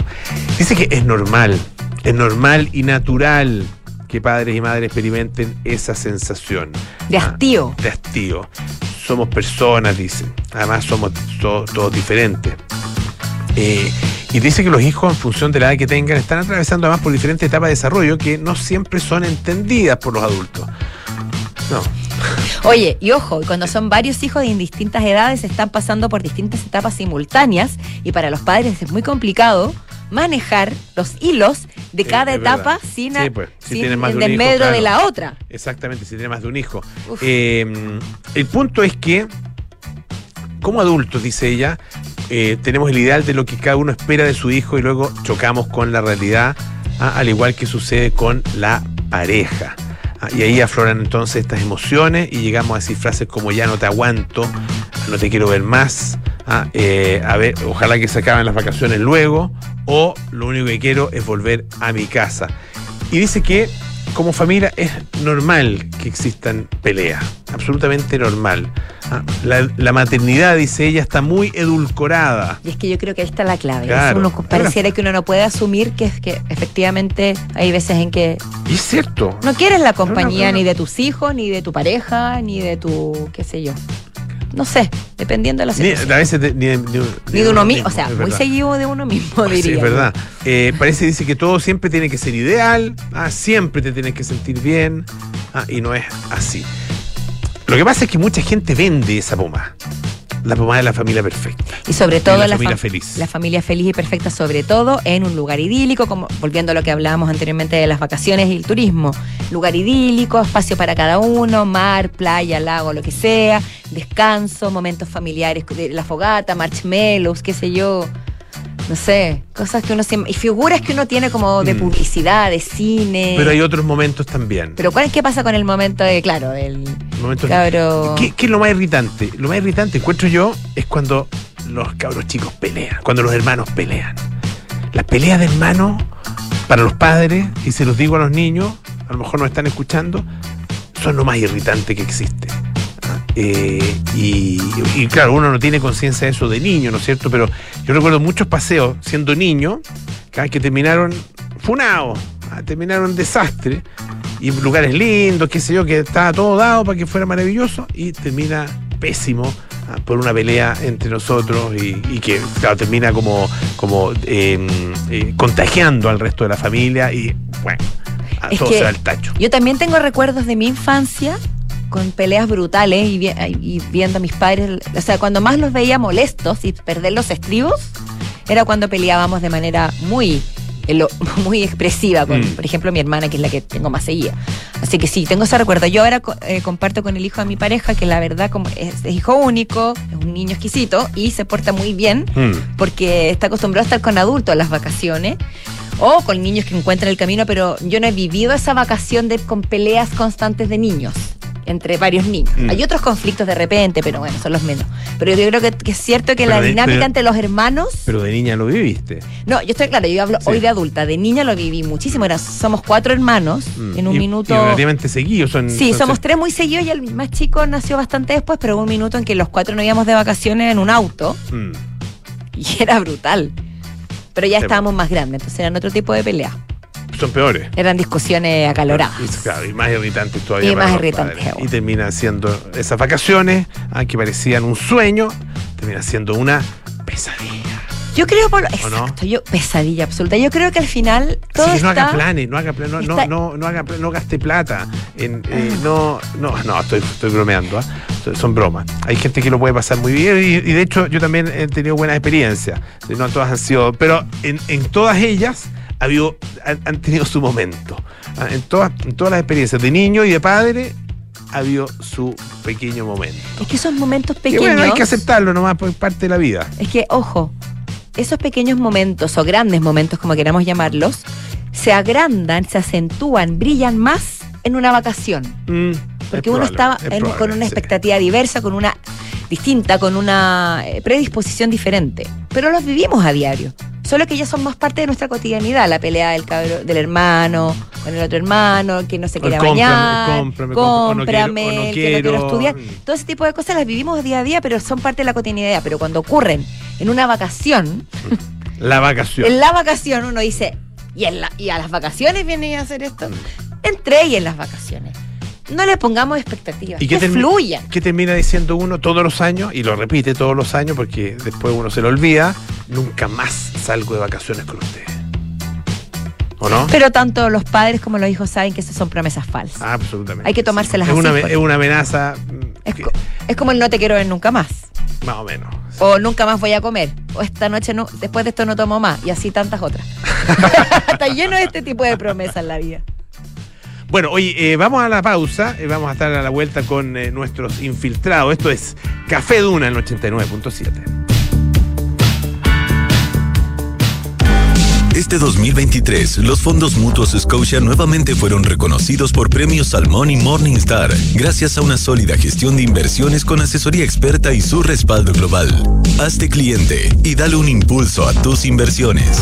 dice que es normal, es normal y natural que padres y madres experimenten esa sensación. De Ah, hastío. de hastío. Somos personas, dicen. Además, somos to- todos diferentes. Eh, y dice que los hijos, en función de la edad que tengan, están atravesando además por diferentes etapas de desarrollo que no siempre son entendidas por los adultos. No. Oye, y ojo, cuando son varios hijos de indistintas edades, están pasando por distintas etapas simultáneas y para los padres es muy complicado manejar los hilos de cada etapa sin, Sí, pues, si sin tienes más el de un hijo, desmedro de claro. la otra. Exactamente, si tiene más de un hijo. Eh, el punto es que, como adultos, dice ella, eh, tenemos el ideal de lo que cada uno espera de su hijo y luego chocamos con la realidad, ah, al igual que sucede con la pareja. Ah, y ahí afloran entonces estas emociones y llegamos a decir frases como ya no te aguanto, no te quiero ver más, ah, eh, a ver, ojalá que se acaben las vacaciones luego, o lo único que quiero es volver a mi casa. Y dice que como familia es normal que existan peleas, absolutamente normal. Ah, La, la maternidad, dice ella, está muy edulcorada. Y es que yo creo que ahí está la clave. Claro. Uno pareciera que uno no puede asumir que, es que efectivamente hay veces en que Y es cierto. no quieres la compañía no, no. ni de tus hijos, ni de tu pareja, ni de tu, qué sé yo. No sé, dependiendo de la Ni, situación. a veces de- ni, de- ni- Ni de uno mismo, o sea, muy seguido de uno mismo, Sí, diría. es verdad. Eh, parece, dice que todo siempre tiene que ser ideal, ah, siempre te tienes que sentir bien, ah, y no es así. Lo que pasa es que mucha gente vende esa pomada. La pomada de la familia perfecta. Y sobre todo la la, familia fam- feliz. la familia feliz y perfecta, sobre todo en un lugar idílico, como volviendo a lo que hablábamos anteriormente de las vacaciones y el turismo. Lugar idílico, espacio para cada uno, mar, playa, lago, lo que sea, descanso, momentos familiares, la fogata, marshmallows, qué sé yo. No sé, cosas que uno siempre. Y figuras que uno tiene como de Mm. publicidad, de cine. Pero hay otros momentos también. Pero ¿cuál, ¿qué pasa con el momento de, claro, del Momentos- cabro. ¿Qué, qué es lo más irritante? Lo más irritante, encuentro yo, es cuando los cabros chicos pelean, cuando los hermanos pelean. Las peleas de hermanos para los padres, y se los digo a los niños, a lo mejor no están escuchando, son lo más irritante que existe. Ah, eh, y, y claro, uno no tiene conciencia de eso de niño, ¿no es cierto? Pero yo recuerdo muchos paseos siendo niño ah, que terminaron funados, ah, terminaron desastre y lugares lindos, qué sé yo, que estaba todo dado para que fuera maravilloso y termina pésimo ah, por una pelea entre nosotros y, y que claro, termina como, como eh, eh, contagiando al resto de la familia y bueno, a todo se va al tacho. Yo también tengo recuerdos de mi infancia con peleas brutales y, vi- y viendo a mis padres, o sea, cuando más los veía molestos y perder los estribos, era cuando peleábamos de manera muy muy expresiva con, Mm. por ejemplo, mi hermana, que es la que tengo más seguida. Así que sí, tengo ese recuerdo. Yo ahora eh, comparto con el hijo de mi pareja, que la verdad como es, es hijo único, es un niño exquisito y se porta muy bien Mm. porque está acostumbrado a estar con adultos en las vacaciones o con niños que encuentran el camino, pero yo no he vivido esa vacación de con peleas constantes de niños entre varios niños. Mm. Hay otros conflictos de repente, pero bueno, son los menos. Pero yo creo que, que es cierto que Pero la de- dinámica pero- entre los hermanos Pero de niña lo viviste. no, yo estoy claro, yo hablo Sí. hoy de adulta. De niña lo viví muchísimo. Era, somos cuatro hermanos Mm. en un Y- minuto. Y relativamente seguidos. Son, Sí, son- somos tres muy seguidos y el más chico nació bastante después, pero hubo un minuto en que los cuatro nos íbamos de vacaciones en un auto Mm. y era brutal. Pero ya Sí. estábamos más grandes, entonces eran otro tipo de peleas. Son peores. Eran discusiones acaloradas. Y, claro, y más irritantes todavía. Y para más irritantes. Y terminan siendo esas vacaciones, ah, que parecían un sueño, terminan siendo una pesadilla. Yo creo por no? exacto, yo pesadilla absoluta. Yo creo que al final todo Así que no está haga planes, no haga planes, no, no, no, no haga no gaste plata. En, eh, no, no, no, estoy, estoy bromeando, ¿ah? Son- son bromas. Hay gente que lo puede pasar muy bien y, y de hecho yo también he tenido buenas experiencias. No todas han sido, pero en, en todas ellas ha habido, han, han tenido su momento. Ah, En todas, en todas las experiencias de niño y de padre ha habido su pequeño momento. es que esos momentos Que pequeños bueno, hay que aceptarlo nomás, pues parte de la vida. Es que, ojo, esos pequeños momentos o grandes momentos, como queramos llamarlos, se agrandan, se acentúan, brillan más en una vacación. Mm, Porque es uno probable, está es en- probable, con una sí. expectativa diversa, con una distinta, con una eh, predisposición diferente. Pero los vivimos a diario. Solo que ya son más parte de nuestra cotidianidad. La pelea del cabro, del hermano con el otro hermano, que no se quiere bañar, cómprame, cómprame, o no quiero- cómprame, o no el que no quiero estudiar. Mm. Todo ese tipo de cosas las vivimos día a día, pero son parte de la cotidianidad. Pero cuando ocurren en una vacación, La vacación. en la vacación uno dice, ¿y, en la- y a las vacaciones viene a hacer esto? Entré y en las vacaciones. No le pongamos expectativas, ¿Y que fluyan. qué termina diciendo uno todos los años? Y lo repite todos los años porque después uno se lo olvida. Nunca más salgo de vacaciones con ustedes. ¿O no? Pero tanto los padres como los hijos saben que esas son promesas falsas. Ah, Absolutamente. Hay que tomárselas es así, Una, porque- es una amenaza, mm, es, que- co- es como el no te quiero ver nunca más. más o menos. O nunca más voy a comer. O esta noche no, después de esto no tomo más. Y así tantas otras. Está lleno de este tipo de promesas en la vida. Bueno, oye, eh, vamos a la pausa. eh, vamos a estar a la vuelta con eh, nuestros infiltrados. Esto es Café Duna en el 89.7. Este 2023, los fondos mutuos Scotia nuevamente fueron reconocidos por premios Salmón y Morningstar, gracias a una sólida gestión de inversiones con asesoría experta y su respaldo global. Hazte cliente y dale un impulso a tus inversiones.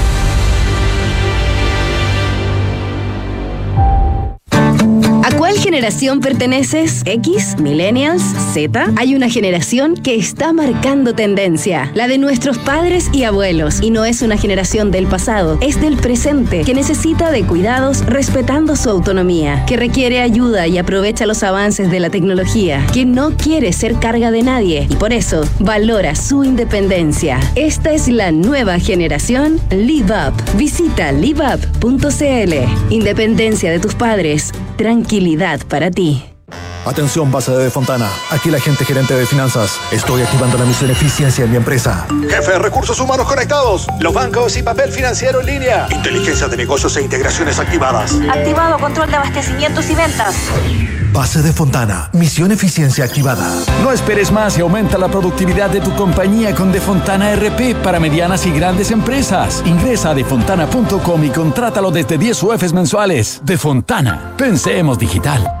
Generación perteneces? ¿X? ¿Millennials? ¿Z? Hay una generación que está marcando tendencia, la de nuestros padres y abuelos. Y no es una generación del pasado, es del presente, que necesita de cuidados respetando su autonomía, que requiere ayuda y aprovecha los avances de la tecnología, que no quiere ser carga de nadie y por eso valora su independencia. Esta es la nueva generación Live Up. Visita liveup.cl. Independencia de tus padres, tranquilidad para ti. Atención, base de Fontana. Aquí la gente gerente de finanzas. Estoy activando la misión eficiencia en mi empresa. Jefe, recursos humanos conectados. Los bancos y papel financiero en línea. Inteligencia de negocios e integraciones activadas. Activado control de abastecimientos y ventas. Base de Fontana. Misión eficiencia activada. No esperes más y aumenta la productividad de tu compañía con Defontana RP para medianas y grandes empresas. Ingresa a defontana.com y contrátalo desde 10 UFs mensuales. Defontana. Pensemos digital.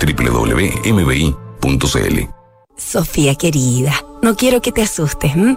www.mbi.cl Sofía querida, no quiero que te asustes. ¿m?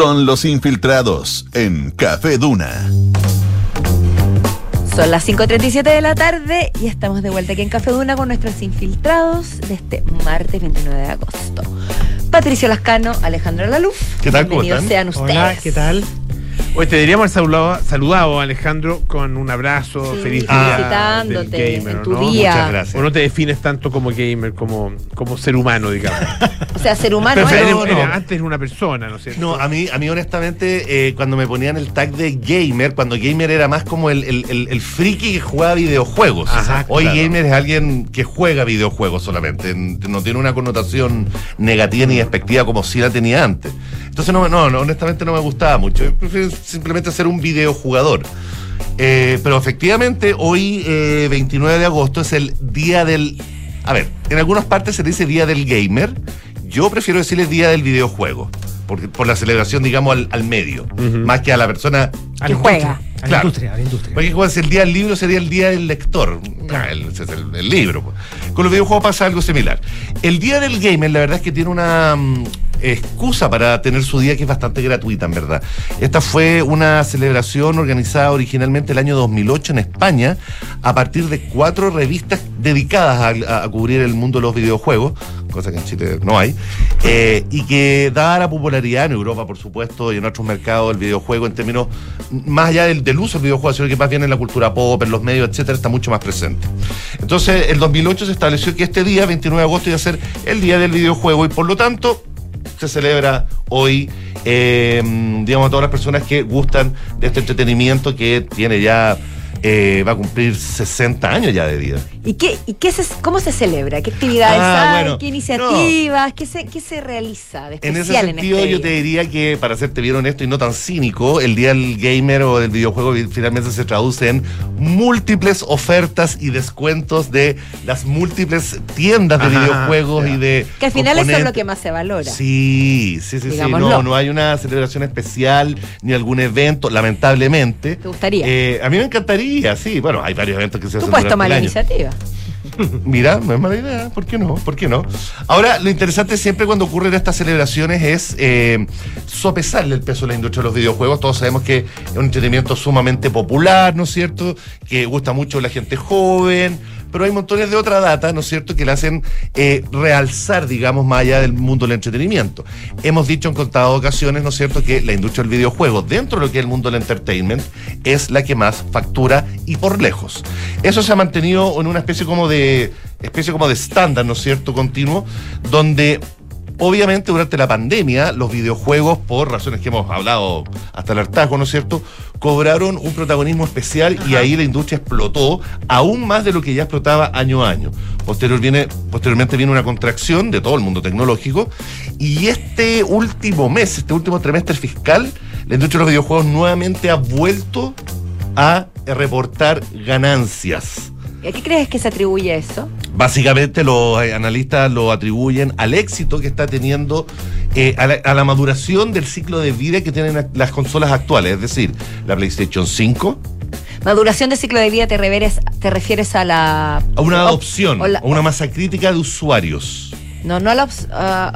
Son los infiltrados en Café Duna. Son las 5.37 de la tarde y estamos de vuelta aquí en Café Duna con nuestros infiltrados de este martes 29 de agosto. Patricio Lascano, Alejandro Laluf. ¿Qué tal? ¿Cómo Bienvenidos están? sean ustedes. Hola, ¿qué tal? Hoy te haber saludado, saludado, Alejandro, con un abrazo, Sí, feliz día felicitándote del gamer, en tu ¿no? día. Muchas gracias. O no te defines tanto como gamer, como, como ser humano, digamos. O sea, ser humano. Pero no. antes era una persona, ¿no es cierto? No, a mí, a mí honestamente, eh, cuando me ponían el tag de gamer, cuando gamer era más como el, el, el- el friki que jugaba videojuegos. Ajá, Hoy claro. gamer es alguien que juega videojuegos solamente. No tiene una connotación negativa ni despectiva como sí la tenía antes. Entonces, no, no, no, honestamente no me gustaba mucho. Yo prefiero simplemente ser un videojugador. Eh, pero efectivamente, hoy, eh, 29 de agosto, es el día del. A ver, en algunas partes se dice día del gamer. Yo prefiero decirle día del videojuego. Por, por la celebración, digamos, al, al medio. Más que a la persona Que juega. A la Claro. industria, a la industria. Porque como si el día del libro sería el día del lector. El, el, el libro. pues. Con los videojuegos pasa algo similar. El día del gamer, la verdad es que tiene una mm, excusa para tener su día que es bastante gratuita, en verdad. Esta fue una celebración organizada originalmente el año 2008 en España, a partir de cuatro revistas dedicadas a cubrir el mundo de los videojuegos, cosa que en Chile no hay, eh, y que dada la popularidad en Europa, por supuesto, y en otros mercados del videojuego, en términos más allá del, del uso del videojuego, sino que más bien en la cultura pop, en los medios, etcétera, está mucho más presente. Entonces, el 2008 se estableció que este día, 29 de agosto, iba a ser el día del videojuego y por lo tanto se celebra hoy, eh, digamos, a todas las personas que gustan de este entretenimiento que tiene ya, eh, va a cumplir 60 años ya de vida. ¿Y qué, y qué se, cómo se celebra? ¿Qué actividades Ah, hay? bueno, ¿Qué iniciativas? ¿Qué, se, ¿Qué se realiza de En ese especial en, sentido, este yo día? te diría que, para serte bien honesto y no tan cínico, el día del gamer o del videojuego vi- finalmente se traduce en múltiples ofertas y descuentos de las múltiples tiendas de Ajá, videojuegos y de. Que al final eso es lo componentes. que más se valora. Sí, sí, sí, sí. No, no hay una celebración especial ni algún evento, lamentablemente. ¿Te gustaría? Eh, a mí me encantaría, sí. Bueno, hay varios eventos que se Tú hacen puedes durante tomar la iniciativa. Mira, no es mala idea, ¿por qué no? ¿Por qué no? Ahora, lo interesante siempre cuando ocurren estas celebraciones es eh, sopesarle el peso a la industria de los videojuegos. Todos sabemos que es un entretenimiento sumamente popular, ¿no es cierto? Que gusta mucho a la gente joven, pero hay montones de otra data, ¿no es cierto?, que le hacen eh, realzar, digamos, más allá del mundo del entretenimiento. Hemos dicho en contadas ocasiones, ¿no es cierto?, que la industria del videojuego, dentro de lo que es el mundo del entertainment, es la que más factura y por lejos. Eso se ha mantenido en una especie como de especie como de estándar, ¿no es cierto?, continuo, donde Obviamente, durante la pandemia, los videojuegos, por razones que hemos hablado hasta el hartazgo, ¿no es cierto?, cobraron un protagonismo especial y ahí la industria explotó aún más de lo que ya explotaba año a año. Posterior viene, posteriormente viene una contracción de todo el mundo tecnológico y este último mes, este último trimestre fiscal, la industria de los videojuegos nuevamente ha vuelto a reportar ganancias. ¿Y a qué crees que se atribuye eso? Básicamente los eh, analistas lo atribuyen al éxito que está teniendo, eh, a, la, a la maduración del ciclo de vida que tienen las consolas actuales, es decir, la PlayStation 5, Maduración de ciclo de vida te, reveres- te refieres a la... a una op- adopción, o la- a una masa crítica de usuarios. No, no a la obs-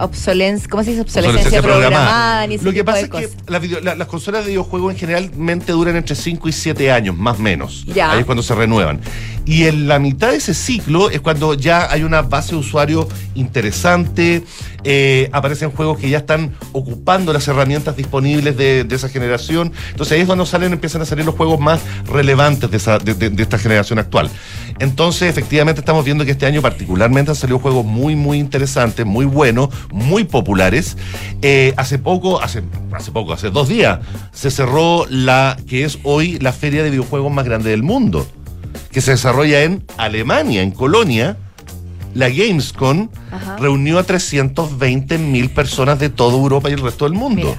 obsolencia, ¿cómo se dice? Obsolescencia Obsolescencia programada, ni ese Lo que tipo pasa de es que las, video- la- las consolas de videojuegos en generalmente duran entre 5 y 7 años, más o menos. Ya. Ahí es cuando se renuevan. Y en la mitad de ese ciclo es cuando ya hay una base de usuario interesante, eh, aparecen juegos que ya están ocupando las herramientas disponibles de, esa generación. Entonces ahí es cuando salen, empiezan a salir los juegos más relevantes de esta generación actual. Entonces, efectivamente, estamos viendo que este año particularmente han salido juegos muy, muy interesantes, muy buenos, muy populares. Eh, hace poco, hace, hace poco, hace dos días, se cerró la que es hoy la feria de videojuegos más grande del mundo, que se desarrolla en Alemania, en Colonia. La Gamescom Ajá. reunió a 320 mil personas de toda Europa y el resto del mundo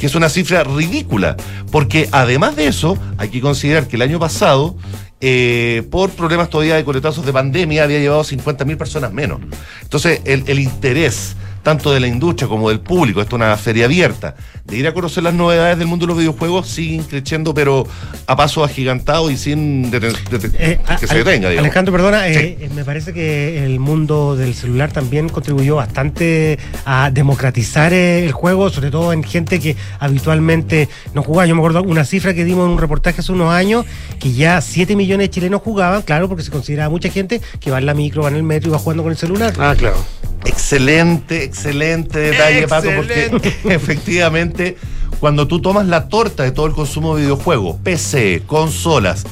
que es una cifra ridícula, porque además de eso, hay que considerar que el año pasado, eh, por problemas todavía de coletazos de pandemia, había llevado 50 mil personas menos. Entonces, el, el interés tanto de la industria como del público, esto es una feria abierta, de ir a conocer las novedades del mundo de los videojuegos, siguen creciendo, pero a paso agigantado y sin deten- deten- Eh, a- que se detenga, digamos. Alejandro, perdona, eh, eh, me parece que el mundo del celular también contribuyó bastante a democratizar el juego, sobre todo en gente que habitualmente no jugaba. Yo me acuerdo una cifra que dimos en un reportaje hace unos años, que ya 7 millones de chilenos jugaban, claro, porque se consideraba mucha gente que va en la micro, va en el metro y va jugando con el celular. Ah, claro. Excelente, excelente detalle, Pato, porque efectivamente, cuando tú tomas la torta de todo el consumo de videojuegos, PC, consolas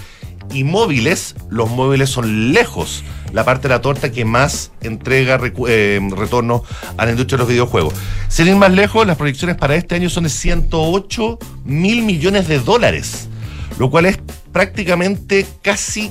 y móviles, los móviles son lejos la parte de la torta que más entrega eh, retorno a la industria de los videojuegos. Sin ir más lejos, las proyecciones para este año son de 108 mil millones de dólares, lo cual es prácticamente casi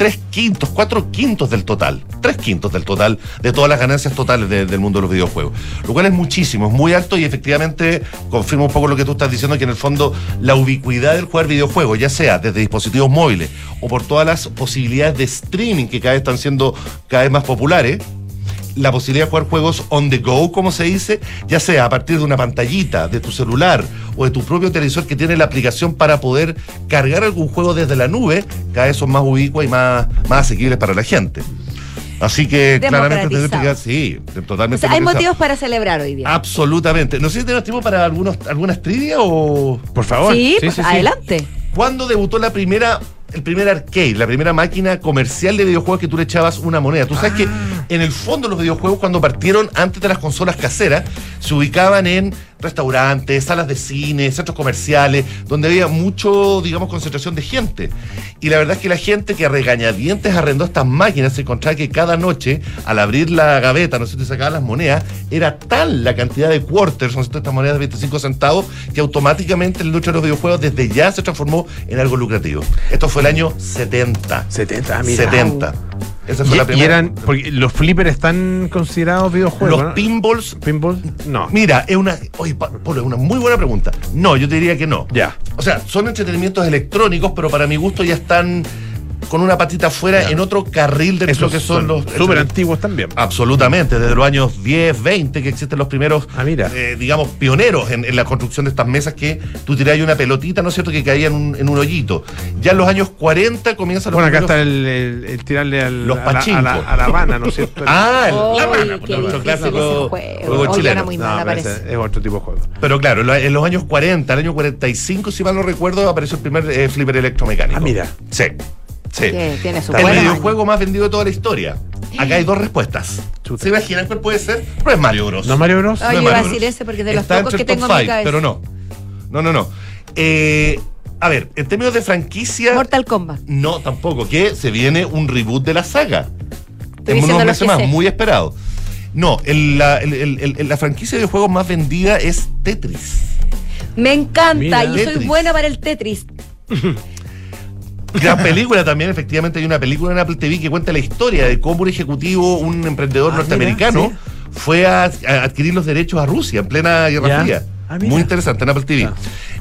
tres quintos, cuatro quintos del total, tres quintos del total de todas las ganancias totales de- del mundo de los videojuegos. Lo cual es muchísimo, es muy alto y efectivamente confirma un poco lo que tú estás diciendo, que en el fondo la ubicuidad del jugar videojuegos, ya sea desde dispositivos móviles o por todas las posibilidades de streaming que cada vez están siendo cada vez más populares, la posibilidad de jugar juegos on the go, como se dice, ya sea a partir de una pantallita, de tu celular o de tu propio televisor que tiene la aplicación para poder cargar algún juego desde la nube, cada vez son más ubicuas y más, más asequibles para la gente. Así que claramente que- sí, O totalmente. sea, hay motivos para celebrar hoy día. Absolutamente. No sé si tenemos tiempo para algunos, algunas trivia o. Por favor. Sí, pues, adelante. ¿Cuándo debutó la primera, el primer arcade, la primera máquina comercial de videojuegos que tú le echabas una moneda? Tú sabes que en el fondo los videojuegos cuando partieron antes de las consolas caseras se ubicaban en restaurantes, salas de cine, centros comerciales, donde había mucho, digamos, concentración de gente. Y la verdad es que la gente que a regañadientes arrendó estas máquinas se encontraba que cada noche, al abrir la gaveta, no sé si sacaban las monedas, era tal la cantidad de quarters, no sé, estas monedas de 25 centavos, que automáticamente la industria de los videojuegos desde ya se transformó en algo lucrativo. Esto fue el año 70. 70, ah, mira. 70. Esa fue Y, la y primera. eran, porque los flippers están considerados videojuegos. Los ¿no? pinballs. Pinball, no. Mira, es una. Oye, Pa- Polo, es una muy buena pregunta. No, yo te diría que no. Ya. O sea, son entretenimientos electrónicos, pero para mi gusto ya están con una patita afuera en otro carril de Esos lo que son, son los súper antiguos también. Absolutamente, desde los años 10, 20 que existen los primeros, Ah, mira. eh, digamos, pioneros en, en la construcción de estas mesas que tú tirabas una pelotita, ¿no es cierto?, que caía en un, en un hoyito. Ya en los años 40 comienzan los Bueno, acá está el, el- el tirarle al, Los a, la, a, la, a la rana, ¿no es cierto? Ah, la rana, qué nuestro clásico juego. juego chileno. muy mal, No, es otro tipo de juego. Pero claro, en los años 40, el año 45, si mal no recuerdo, apareció el primer eh, flipper electromecánico. Ah, mira. Sí. Sí. Que tiene su El buena videojuego más vendido de toda la historia. Acá hay dos respuestas. ¿Se imaginan cuál puede ser? No es Mario Bros. ¿No Mario Bros? No yo es iba a decir Bros. ese porque es de los Está pocos que tengo en mi cabeza. Pero no. No, no, no. Eh, a ver, en términos de franquicia. Mortal Kombat. No, tampoco. Que se viene un reboot de la saga. Estoy en unos meses más, sé. muy esperado. No, el- la, el- el- el- la franquicia de juegos más vendida es Tetris. Me encanta, Mira. yo soy Tetris. buena para el Tetris. Gran película también, efectivamente hay una película en Apple TV que cuenta la historia de cómo un ejecutivo, un emprendedor Ah, norteamericano, mira, fue a, a adquirir los derechos a Rusia en plena Guerra. Fría. Ah. Muy interesante en Apple TV.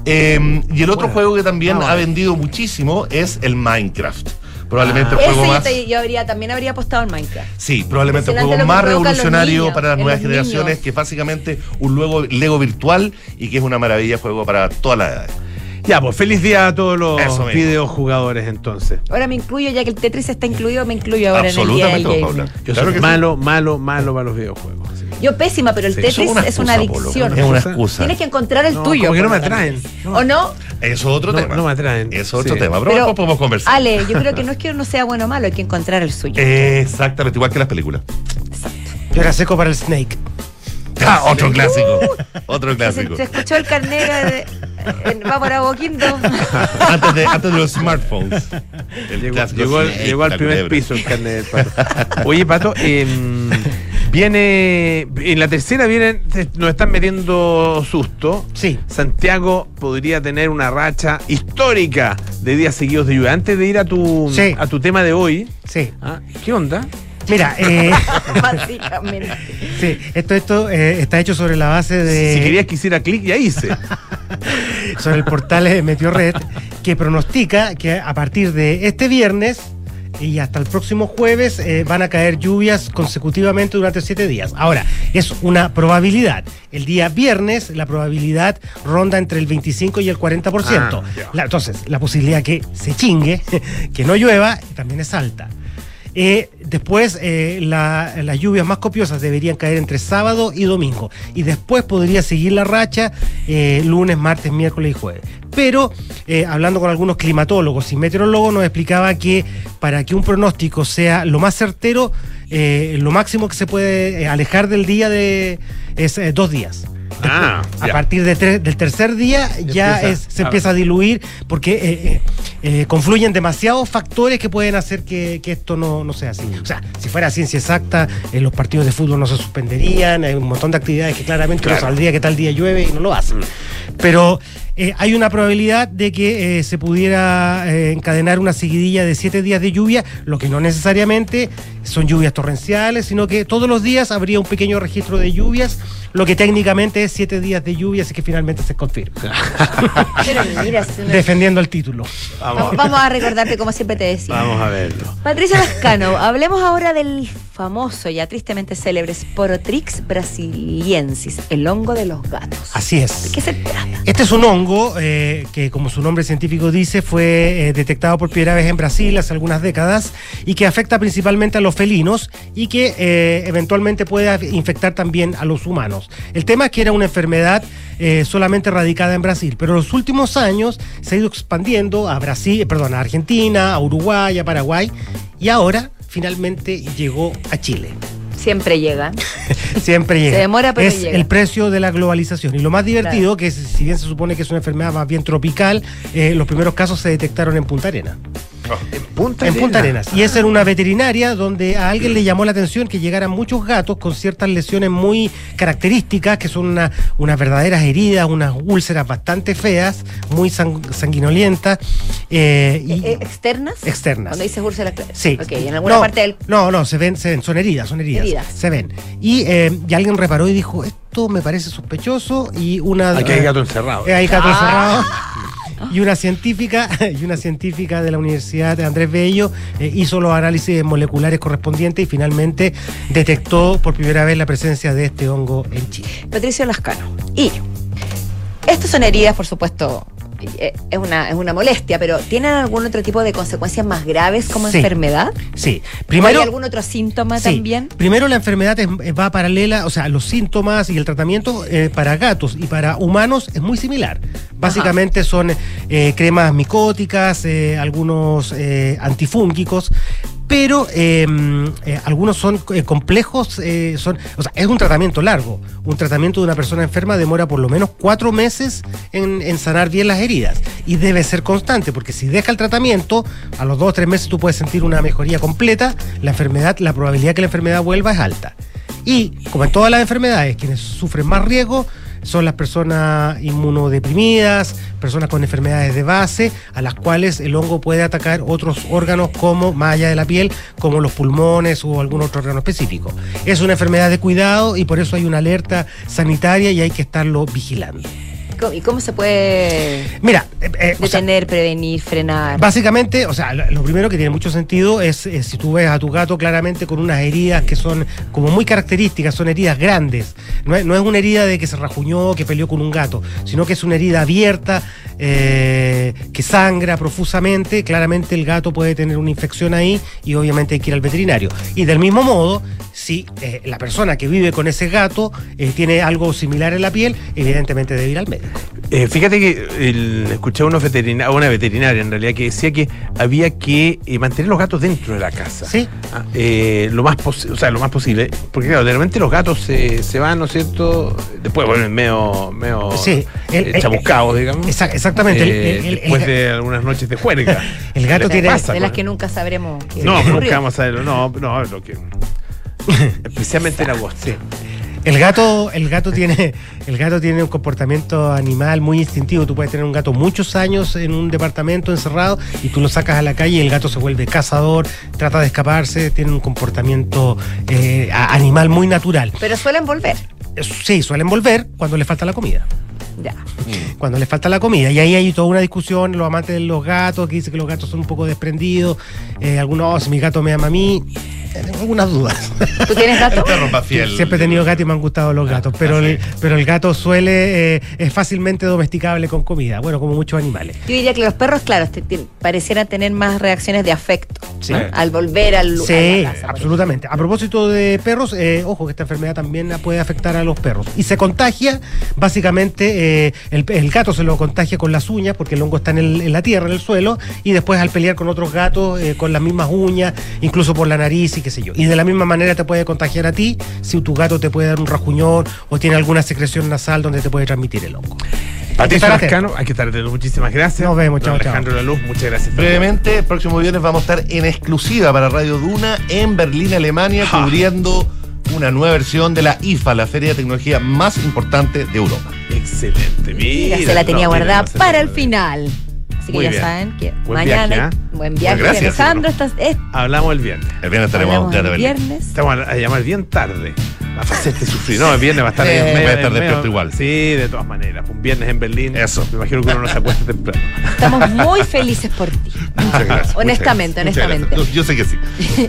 Eh, y el otro Bueno. juego que también ha vendido muchísimo es el Minecraft. Probablemente el Ese juego yo, más. te- yo habría, también habría apostado en Minecraft. Sí, probablemente el juego más revolucionario niños, para las nuevas generaciones, niños. que es básicamente un luego Lego virtual y que es una maravilla de juego para todas las edades. Ya, pues feliz día a todos los videojugadores entonces. Ahora me incluyo, ya que el Tetris está incluido, me incluyo ahora en el día del Absolutamente, gaming. Paula. Yo Claro soy que sí. malo, malo, malo para los videojuegos. Yo pésima, pero el Sí, Tetris es es una Polo. adicción. Es una excusa. Tienes que encontrar el No, tuyo. como que no me atraen. ¿O no? Eso es otro No, tema. no me atraen. Eso es otro Sí. tema. Pero, Pero, después podemos conversar. Ale, yo creo que no es que uno sea bueno o malo, hay que encontrar el suyo. Exactamente, igual que las películas. Yo era seco para el Snake. Ah, otro clásico. Otro Se, clásico. se escuchó el carnero de, en- va para Boquindo. antes, de, antes de los smartphones. El Llegó, al- llegó primer culebra. piso el carnet del pato. Oye, Pato, em, viene. En la tercera vienen. Nos están metiendo susto. Sí. Santiago podría tener una racha histórica de días seguidos de lluvia. Antes de ir a tu, Sí. a tu tema de hoy, Sí. ¿ah? ¿qué onda? Mira, eh, Básicamente. sí, esto, esto eh, está hecho sobre la base de. Si querías que hiciera clic, ya hice. sobre el portal de Meteorred, que pronostica que a partir de este viernes y hasta el próximo jueves eh, van a caer lluvias consecutivamente durante siete días. Ahora, es una probabilidad. El día viernes la probabilidad ronda entre el 25 y el 40%. Ah. La- entonces, la posibilidad que se chingue, que no llueva, también es alta. Eh, después, eh, la- las lluvias más copiosas deberían caer entre sábado y domingo. Y después podría seguir la racha eh, lunes, martes, miércoles y jueves. Pero, hablando con algunos climatólogos y meteorólogos, nos explicaba que para que un pronóstico sea lo más certero, lo máximo que se puede alejar del día de, es dos días. Ah, A ya. partir de tre- del tercer día ya empieza- es- se empieza a diluir porque eh, eh, eh, confluyen demasiados factores que pueden hacer que, que esto no, no sea así. O sea, si fuera ciencia exacta, los partidos de fútbol no se suspenderían, hay un montón de actividades que claramente Claro. no saldría que tal día llueve y no lo hacen. Pero eh, hay una probabilidad de que se pudiera encadenar una seguidilla de siete días de lluvia, lo que no necesariamente son lluvias torrenciales, sino que todos los días habría un pequeño registro de lluvias, lo que técnicamente es siete días de lluvia, así que finalmente se confirma. Pero mira, Defendiendo el título. vamos, vamos a recordarte como siempre te decía. Vamos a verlo. Patricia Lascano, hablemos ahora del famoso, ya tristemente célebre Sporotrix brasiliensis, el hongo de los gatos. Así es. ¿De qué se trata? Este es un hongo eh, que, como su nombre científico dice, fue eh, detectado por piedras en Brasil hace algunas décadas y que afecta principalmente a los felinos y que eh, eventualmente puede infectar también a los humanos. El tema es que era una enfermedad eh, solamente radicada en Brasil, pero en los últimos años se ha ido expandiendo a Brasil, eh, perdón, a Argentina, a Uruguay, a Paraguay y ahora finalmente llegó a Chile. Siempre llega. Siempre llega. Se demora, pero es llega. el precio de la globalización. Y lo más divertido, que es- si bien se supone que es una enfermedad más bien tropical, eh, los primeros casos se detectaron en Punta Arena. En Punta En Punta Arenas. Y es en una veterinaria donde a alguien le llamó la atención que llegaran muchos gatos con ciertas lesiones muy características, que son una- unas verdaderas heridas, unas úlceras bastante feas, muy sang- sanguinolientas. eh, y, Eh, ¿Externas? Externas. Cuando dices claro. Sí. Ok, en alguna no, parte del. No, no, se ven, se ven, son heridas, son heridas. Heridas. Se ven. Y, eh, y alguien reparó y dijo, esto me parece sospechoso y una... Aquí hay gato encerrado. Eh, hay gato Ah. encerrado. y una científica y una científica de la Universidad de Andrés Bello eh, hizo los análisis moleculares correspondientes y finalmente detectó por primera vez la presencia de este hongo en Chile. Patricio Lascano. Y estas son heridas, por supuesto, es una, es una molestia, pero ¿tienen algún otro tipo de consecuencias más graves como Sí. enfermedad? Sí, ¿O primero ¿Hay algún otro síntoma Sí. también? Primero la enfermedad es- va paralela, o sea, los síntomas y el tratamiento eh, para gatos y para humanos es muy similar. Básicamente son eh, cremas micóticas, eh, algunos eh, antifúngicos, pero eh, eh, algunos son eh, complejos, eh, son, o sea, es un tratamiento largo. Un tratamiento de una persona enferma demora por lo menos cuatro meses en, en sanar bien las heridas y debe ser constante, porque si deja el tratamiento, a los dos o tres meses tú puedes sentir una mejoría completa, la enfermedad, la probabilidad que la enfermedad vuelva es alta. Y como en todas las enfermedades, quienes sufren más riesgo son las personas inmunodeprimidas, personas con enfermedades de base, a las cuales el hongo puede atacar otros órganos como, más allá de la piel, como los pulmones o algún otro órgano específico. Es una enfermedad de cuidado y por eso hay una alerta sanitaria y hay que estarlo vigilando. ¿Cómo- ¿Y cómo se puede Mira, eh, eh, o sea, detener, prevenir, frenar? Básicamente, o sea, lo lo primero que tiene mucho sentido es, si tú ves a tu gato claramente con unas heridas que son como muy características, son heridas grandes. No es, no es una herida de que se rajuñó, que peleó con un gato, sino que es una herida abierta, eh, que sangra profusamente. Claramente el gato puede tener una infección ahí y obviamente hay que ir al veterinario. Y del mismo modo, si eh, la persona que vive con ese gato eh, tiene algo similar en la piel, evidentemente debe ir al médico. Eh, fíjate que el- escuché a, unos veterina- a una veterinaria en realidad que decía que había que eh, mantener los gatos dentro de la casa. Sí. Ah, eh, lo más posi- o sea, lo más posible. Porque claro, de repente los gatos se, se van, ¿no es cierto? Después vuelven medio, medio Sí, el- eh, el- chamuscados, digamos. Exa- exactamente, el- Eh, el- el- después el- de algunas noches de juerga. El gato ¿Qué tiene- pasa de con- las que nunca sabremos. No, nunca vamos a verlo. No, no, lo que. Especialmente en agosto. El gato, el gato tiene, el gato tiene un comportamiento animal muy instintivo. Tú puedes tener un gato muchos años en un departamento encerrado y tú lo sacas a la calle y el gato se vuelve cazador, trata de escaparse, tiene un comportamiento eh, animal muy natural. Pero suelen volver. Eh, Sí, suelen volver cuando le falta la comida. Ya. Cuando le falta la comida. Y ahí hay toda una discusión, los amantes de los gatos, que dicen que los gatos son un poco desprendidos. Eh, algunos, "Oh, si mi gato me ama a mí. Eh, Tengo algunas dudas. ¿Tú tienes gato? Fiel. Siempre he tenido gato y me han gustado los gatos, pero, el, pero el gato suele, eh, es fácilmente domesticable con comida, bueno, como muchos animales. Yo diría que los perros, claro, te- te- parecieran tener más reacciones de afecto Sí. ¿no? al volver al lugar. Sí, absolutamente. A propósito de perros, eh, ojo que esta enfermedad también puede afectar a los perros. Y se contagia, básicamente, eh, el, el gato se lo contagia con las uñas, porque el hongo está en, el- en la tierra, en el suelo, y después al pelear con otros gatos, eh, con las mismas uñas, incluso por la nariz y qué sé yo. Y de la misma manera te puede contagiar a ti si tu gato te puede dar un rajuñón o tiene alguna secreción nasal donde te puede transmitir el hongo. Patricio. Lascano, hay que estar atento. Muchísimas gracias. Nos vemos, chao, chao. Alejandro Laluz, muchas gracias. Brevemente, el próximo viernes vamos a estar en exclusiva para Radio Duna en Berlín, Alemania, Ja. cubriendo una nueva versión de la IFA, la feria de tecnología más importante de Europa. Excelente, mira. Mira, se la tenía no, guardada para el final. Así que Muy ya bien. saben que Buen mañana. viaje, ¿ah? Buen viaje, gracias, Alejandro. Estás, es- Hablamos el viernes. El viernes estaremos el viernes. Estamos a llamar bien tarde. Hacerte sufrir. No, el viernes va a estar Eh, ahí en medio- voy a estar despierto igual. Sí, de todas maneras. Un viernes en Berlín. Eso. Me imagino que uno no se acuesta temprano. Estamos muy felices por ti. Muchas gracias. Honestamente, muchas gracias. honestamente. Yo, yo sé que sí.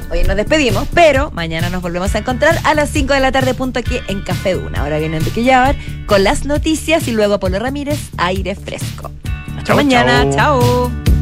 Hoy nos despedimos, pero mañana nos volvemos a encontrar a las 5 de la tarde, punto aquí en Café Duna. Ahora viene Enrique Llávar con las noticias y luego Polo Ramírez, aire fresco. Hasta Chau, mañana. chau. chao.